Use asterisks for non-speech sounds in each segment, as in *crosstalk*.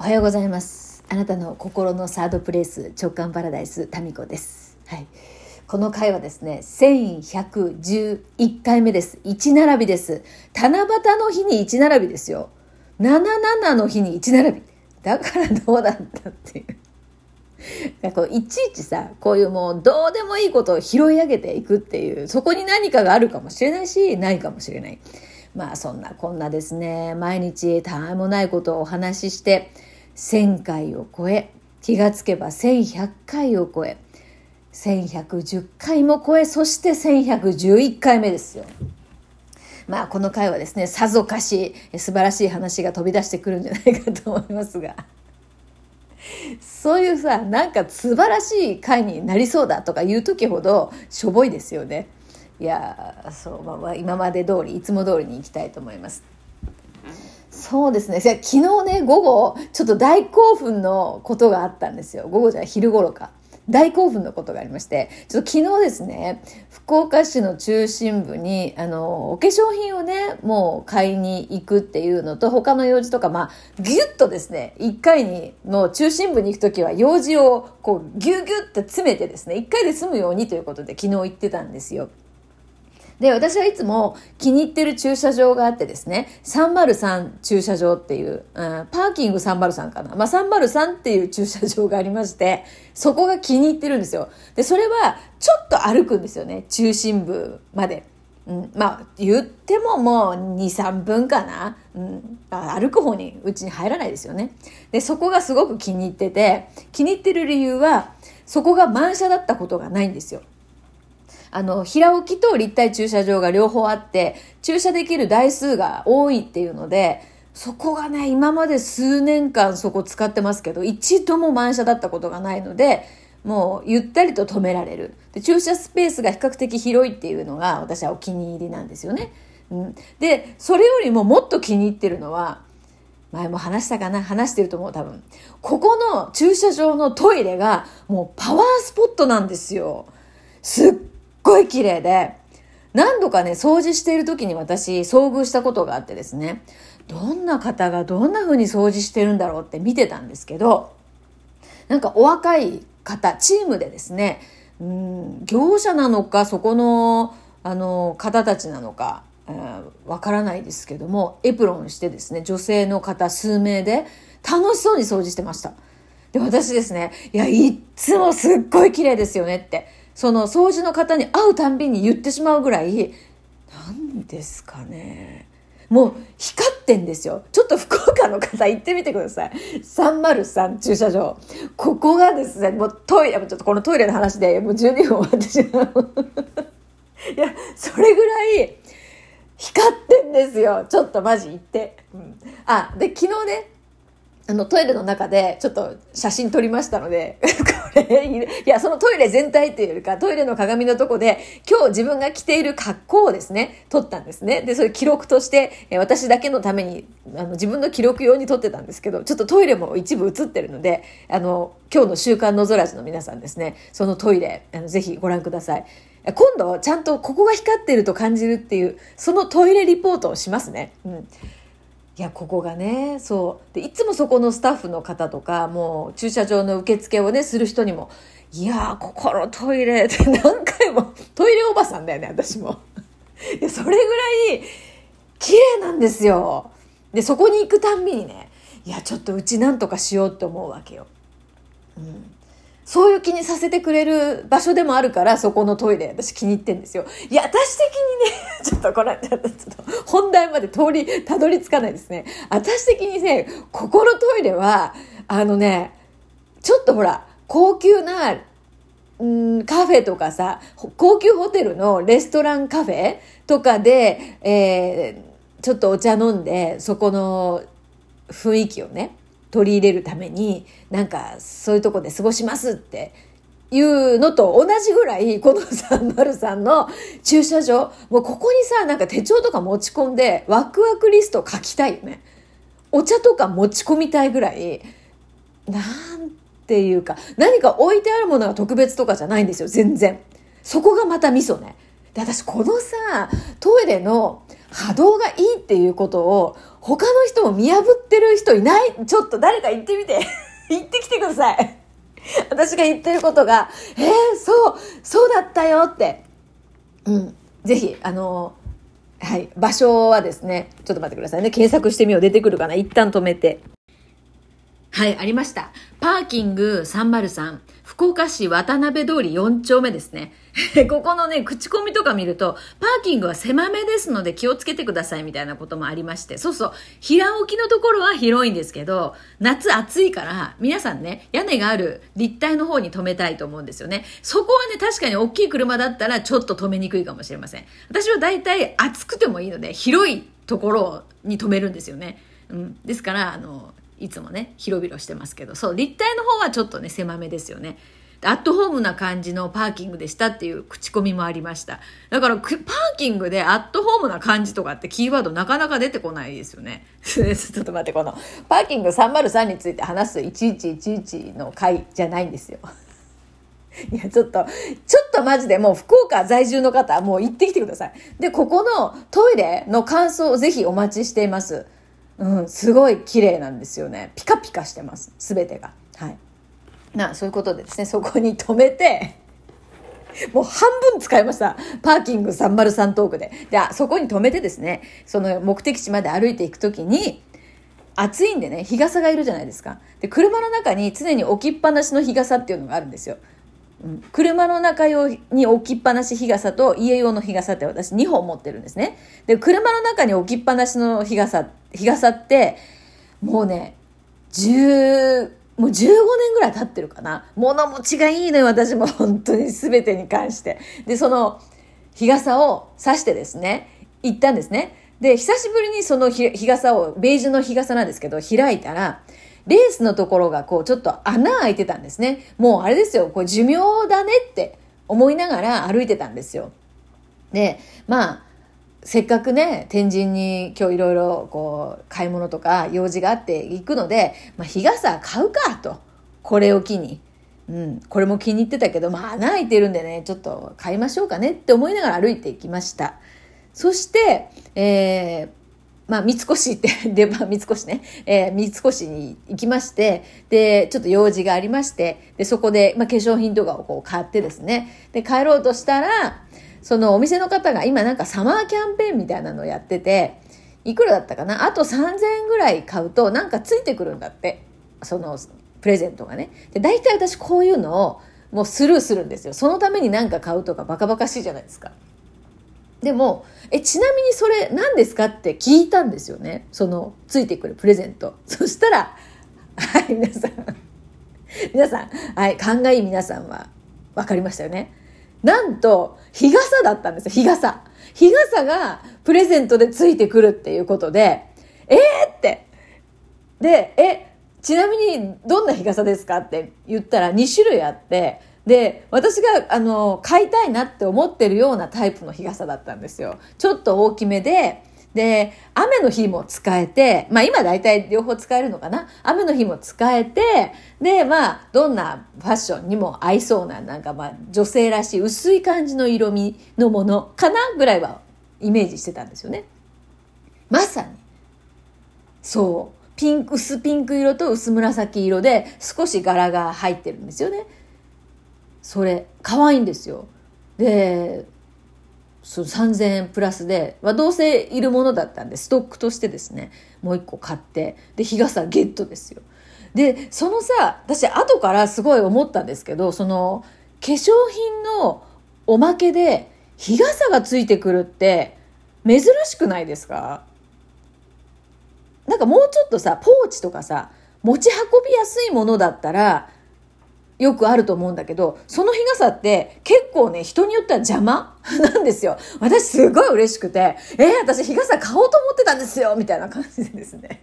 おはようございます。あなたの心のサードプレイス直感パラダイスタミコです。はい。この回はですね1111回目です。1並びです。七夕の日に1並びですよ。77の日に1並び。だからどうだったっていう。こういちいちさこういうもうどうでもいいことを拾い上げていくっていうそこに何かがあるかもしれないしないかもしれない。まあそんなこんなですね。毎日たわいもないことをお話しして1000回を超え気がつけば1100回を超え1110回も超えそして1111回目ですよ。まあこの回はですねさぞかし素晴らしい話が飛び出してくるんじゃないかと思いますがそういうさなんか素晴らしい回になりそうだとかいう時ほどしょぼいですよね。いやそう、まあ、今まで通りいつも通りにいきたいと思います。そうですね。昨日ね、午後、ちょっと大興奮のことがあったんですよ。午後じゃ昼頃か。大興奮のことがありまして、ちょっと昨日ですね、福岡市の中心部に、あの、お化粧品をね、もう買いに行くっていうのと、他の用事とか、まあ、ぎゅっとですね、一回に、もう中心部に行くときは用事を、こう、ぎゅぎゅって詰めてですね、一回で済むようにということで昨日行ってたんですよ。で、私はいつも気に入ってる駐車場があってですね、303駐車場っていう、うん、パーキング303かな。まあ、303っていう駐車場がありまして、そこが気に入ってるんですよ。で、それはちょっと歩くんですよね、中心部まで。うん、まあ、言ってももう2、3分かな。うん、歩く方にうちに入らないですよね。で、そこがすごく気に入ってて、気に入ってる理由は、そこが満車だったことがないんですよ。あの、平置きと立体駐車場が両方あって、駐車できる台数が多いっていうので、そこがね、今まで数年間そこ使ってますけど、一度も満車だったことがないので、もうゆったりと止められる。で駐車スペースが比較的広いっていうのが私はお気に入りなんですよね。うん、で、それよりももっと気に入ってるのは、前も話したかな？話してると思う多分。ここの駐車場のトイレがもうパワースポットなんですよ。すっごい綺麗で、何度かね、掃除している時に私、遭遇したことがあってですね、どんな方がどんな風に掃除してるんだろうって見てたんですけど、なんかお若い方、チームでですね、うん、業者なのか、そこの、あの、方たちなのか、わ、からないですけども、エプロンしてですね、女性の方数名で楽しそうに掃除してました。で、私ですね、いや、いっつもすっごい綺麗ですよねって。その掃除の方に会うたんびに言ってしまうぐらい、何ですかね。もう光ってんですよ。ちょっと福岡の方行ってみてください。303駐車場。ここがですね、もうトイレ、ちょっとこのトイレの話でもう12分終わってしまう。*laughs* いや、それぐらい光ってんですよ。ちょっとマジ言って。うん、あ、で、昨日ね、あの、トイレの中でちょっと写真撮りましたので、*laughs* これ、いや、そのトイレ全体っていうよりか、トイレの鏡のとこで、今日自分が着ている格好をですね、撮ったんですね。で、それ記録として、私だけのために、あの、自分の記録用に撮ってたんですけど、ちょっとトイレも一部映ってるので、あの、今日の週刊のぞらじの皆さんですね、そのトイレ、あのぜひご覧ください。今度、ちゃんとここが光ってると感じるっていう、そのトイレリポートをしますね。うん。いやここがねそう。でいつもそこのスタッフの方とかもう駐車場の受付をねする人にも「いやーここのトイレ」って何回もトイレおばさんだよね私も。いやそれぐらい綺麗なんですよ。でそこに行くたんびにねいやちょっとうちなんとかしようって思うわけよ、うん、そういう気にさせてくれる場所でもあるから、そこのトイレ、私気に入ってんですよ。いや、私的にね、*laughs* ちょっとこれ、ちょっと本題まで通り、たどり着かないですね。私的にね、ここのトイレは、あのね、ちょっとほら、高級な、うんカフェとかさ、高級ホテルのレストランカフェとかで、えー、ちょっとお茶飲んで、そこの雰囲気をね、取り入れるために、なんかそういうとこで過ごしますっていうのと同じぐらい、この303の駐車場、もうここにさ、なんか手帳とか持ち込んで、ワクワクリスト書きたいよね。お茶とか持ち込みたいぐらい、なんていうか、何か置いてあるものが特別とかじゃないんですよ、全然。そこがまたミソね。で、私このさ、トイレの波動がいいっていうことを他の人も見破ってる人いない？ちょっと誰か行ってみて。*laughs* 行ってきてください。私が言ってることが、えー、そう、そうだったよって。うん。ぜひ、あのはい。場所はですね、ちょっと待ってくださいね。検索してみよう。出てくるかな？一旦止めて。はい、ありました。パーキング303、福岡市渡辺通り4丁目ですね。*laughs* ここのね、口コミとか見ると、パーキングは狭めですので気をつけてくださいみたいなこともありまして、そうそう、平置きのところは広いんですけど、夏暑いから、皆さんね、屋根がある立体の方に止めたいと思うんですよね。そこはね、確かに大きい車だったらちょっと止めにくいかもしれません。私は大体暑くてもいいので、広いところに止めるんですよね。うん。ですから、あの、いつもね、広々してますけど、そう、立体の方はちょっとね、狭めですよね。アットホームな感じのパーキングでしたっていう口コミもありました。だから、パーキングでアットホームな感じとかってキーワードなかなか出てこないですよね。*laughs* ちょっと待って、この、パーキング303について話す1111の回じゃないんですよ。*laughs* いや、ちょっと、ちょっとマジでもう福岡在住の方、もう行ってきてください。で、ここのトイレの感想をぜひお待ちしています。うん、すごい綺麗なんですよね。ピカピカしてます。すべてが。はい。な、そういうことでですね、そこに止めて、もう半分使いました。パーキング303トークで。で、そこに止めてですね、その目的地まで歩いていくときに、暑いんでね、日傘がいるじゃないですか。で、車の中に常に置きっぱなしの日傘っていうのがあるんですよ。車の中用に置きっぱなし日傘と家用の日傘って私2本持ってるんですね。で、車の中に置きっぱなしの日傘、日傘って、もうね、10、もう15年ぐらい経ってるかな。物持ちがいいのよ、私も *laughs* 本当に全てに関して。で、その日傘を差してですね、行ったんですね。で、久しぶりにその日傘を、ベージュの日傘なんですけど、開いたら、レースのところがこうちょっと穴開いてたんですね。もうあれですよ、こう寿命だねって思いながら歩いてたんですよ。で、まあ、せっかくね、天神に今日いろいろこう買い物とか用事があって行くので、まあ日傘買うかと。これを機に。うん、これも気に入ってたけど、まあ穴開いてるんでね、ちょっと買いましょうかねって思いながら歩いていきました。そして、えー、まあ、三越って、*laughs* で、ま、三越ね、えー、三越に行きまして、で、ちょっと用事がありまして、で、そこで、まあ、化粧品とかをこう買ってですね、で、帰ろうとしたら、そのお店の方が今なんかサマーキャンペーンみたいなのをやってて、いくらだったかな？あと3000円ぐらい買うとなんかついてくるんだって。そのプレゼントがね。で、大体私こういうのをもうスルーするんですよ。そのために何か買うとかバカバカしいじゃないですか。でも、え、ちなみにそれ何ですかって聞いたんですよね。その、ついてくるプレゼント。*laughs* そしたら、はい、皆さん。*laughs* 皆さん、はい、勘がいい皆さんは分かりましたよね。なんと、日傘だったんですよ、日傘。日傘がプレゼントでついてくるっていうことで、えーって。で、え、ちなみにどんな日傘ですかって言ったら2種類あって、で、私が、あの、買いたいなって思ってるようなタイプの日傘だったんですよ。ちょっと大きめで、で、雨の日も使えて、まあ今大体両方使えるのかな？雨の日も使えて、で、まあどんなファッションにも合いそうな、なんかまあ女性らしい薄い感じの色味のものかなぐらいはイメージしてたんですよね。まさに。そう。ピンク、薄ピンク色と薄紫色で少し柄が入ってるんですよね。それ、可愛いんですよ。で、その3000円プラスで、まあ、どうせいるものだったんで、ストックとしてですね、もう一個買って、で、日傘ゲットですよ。で、そのさ、私後からすごい思ったんですけど、その、化粧品のおまけで日傘がついてくるって珍しくないですか？なんかもうちょっとさ、ポーチとかさ、持ち運びやすいものだったら、よくあると思うんだけど、その日傘って結構ね、人によっては邪魔 *laughs* なんですよ。私すごい嬉しくて、えー、私日傘買おうと思ってたんですよみたいな感じでですね。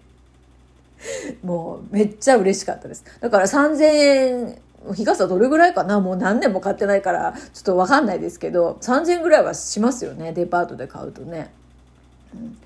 もうめっちゃ嬉しかったです。だから3000円、日傘どれぐらいかな？もう何年も買ってないから、ちょっとわかんないですけど、3000円ぐらいはしますよね。デパートで買うとね。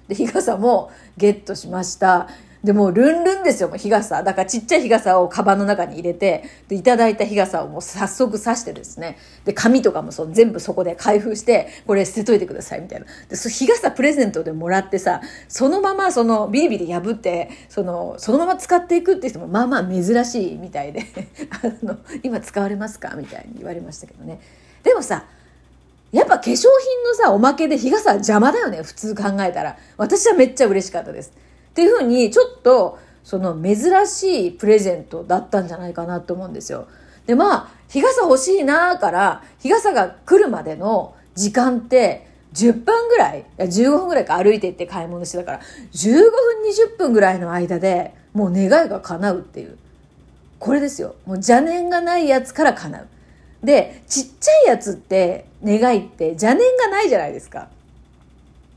で、日傘もゲットしました。で、もうルンルンですよ、もう日傘。だからちっちゃい日傘をカバンの中に入れて、で、いただいた日傘をもう早速刺してですね、で、紙とかもそう全部そこで開封して、これ捨てといてください、みたいな。で、そ日傘プレゼントでもらってさ、そのままそのビリビリ破って、その、そのまま使っていくって人もまあまあ珍しいみたいで *laughs* あの、今使われますかみたいに言われましたけどね。でもさ、やっぱ化粧品のさ、おまけで日傘は邪魔だよね、普通考えたら。私はめっちゃ嬉しかったです。っていうふうに、ちょっと、その珍しいプレゼントだったんじゃないかなと思うんですよ。で、まあ、日傘欲しいなーから、日傘が来るまでの時間って、10分ぐらい、いや15分ぐらいか歩いて行って買い物してたから、15分20分ぐらいの間でもう願いが叶うっていう。これですよ。もう邪念がないやつから叶う。で、ちっちゃいやつって願いって邪念がないじゃないですか。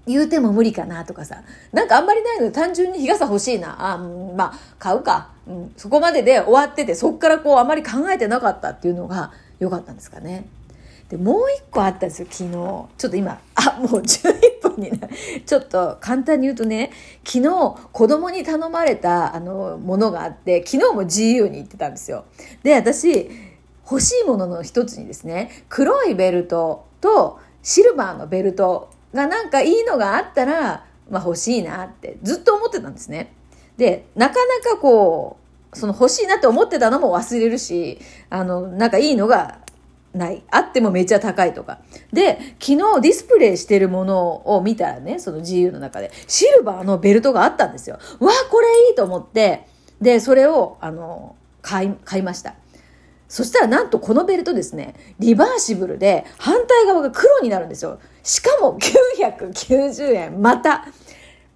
言うても無理かなとかさ。なんかあんまりないので単純に日傘欲しいな。あ、まあ、買うか。うん、そこまでで終わってて、そっからこうあまり考えてなかったっていうのが良かったんですかね。で、もう一個あったんですよ、昨日。ちょっと今、あ、もう11分にな。*laughs* ちょっと簡単に言うとね、昨日子供に頼まれたあのものがあって、昨日も GU に行ってたんですよ。で、私、欲しいものの一つにですね、黒いベルトとシルバーのベルトがなんかいいのがあったら、まあ欲しいなってずっと思ってたんですね。で、なかなかこう、その欲しいなって思ってたのも忘れるし、あの、なんかいいのがない。あってもめっちゃ高いとか。で、昨日ディスプレイしてるものを見たらね、その GU の中で、シルバーのベルトがあったんですよ。わあ、これいいと思って、で、それを、あの、買い、買いました。そしたらなんとこのベルトですね、リバーシブルで反対側が黒になるんですよ。しかも990円。また。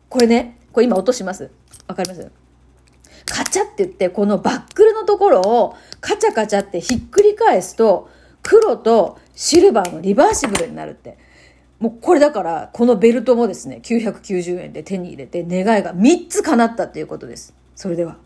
これね、これ今落とします。わかります？カチャって言って、このバックルのところをカチャカチャってひっくり返すと、黒とシルバーのリバーシブルになるって。もうこれだから、このベルトもですね、990円で手に入れて願いが3つ叶ったっていうことです。それでは。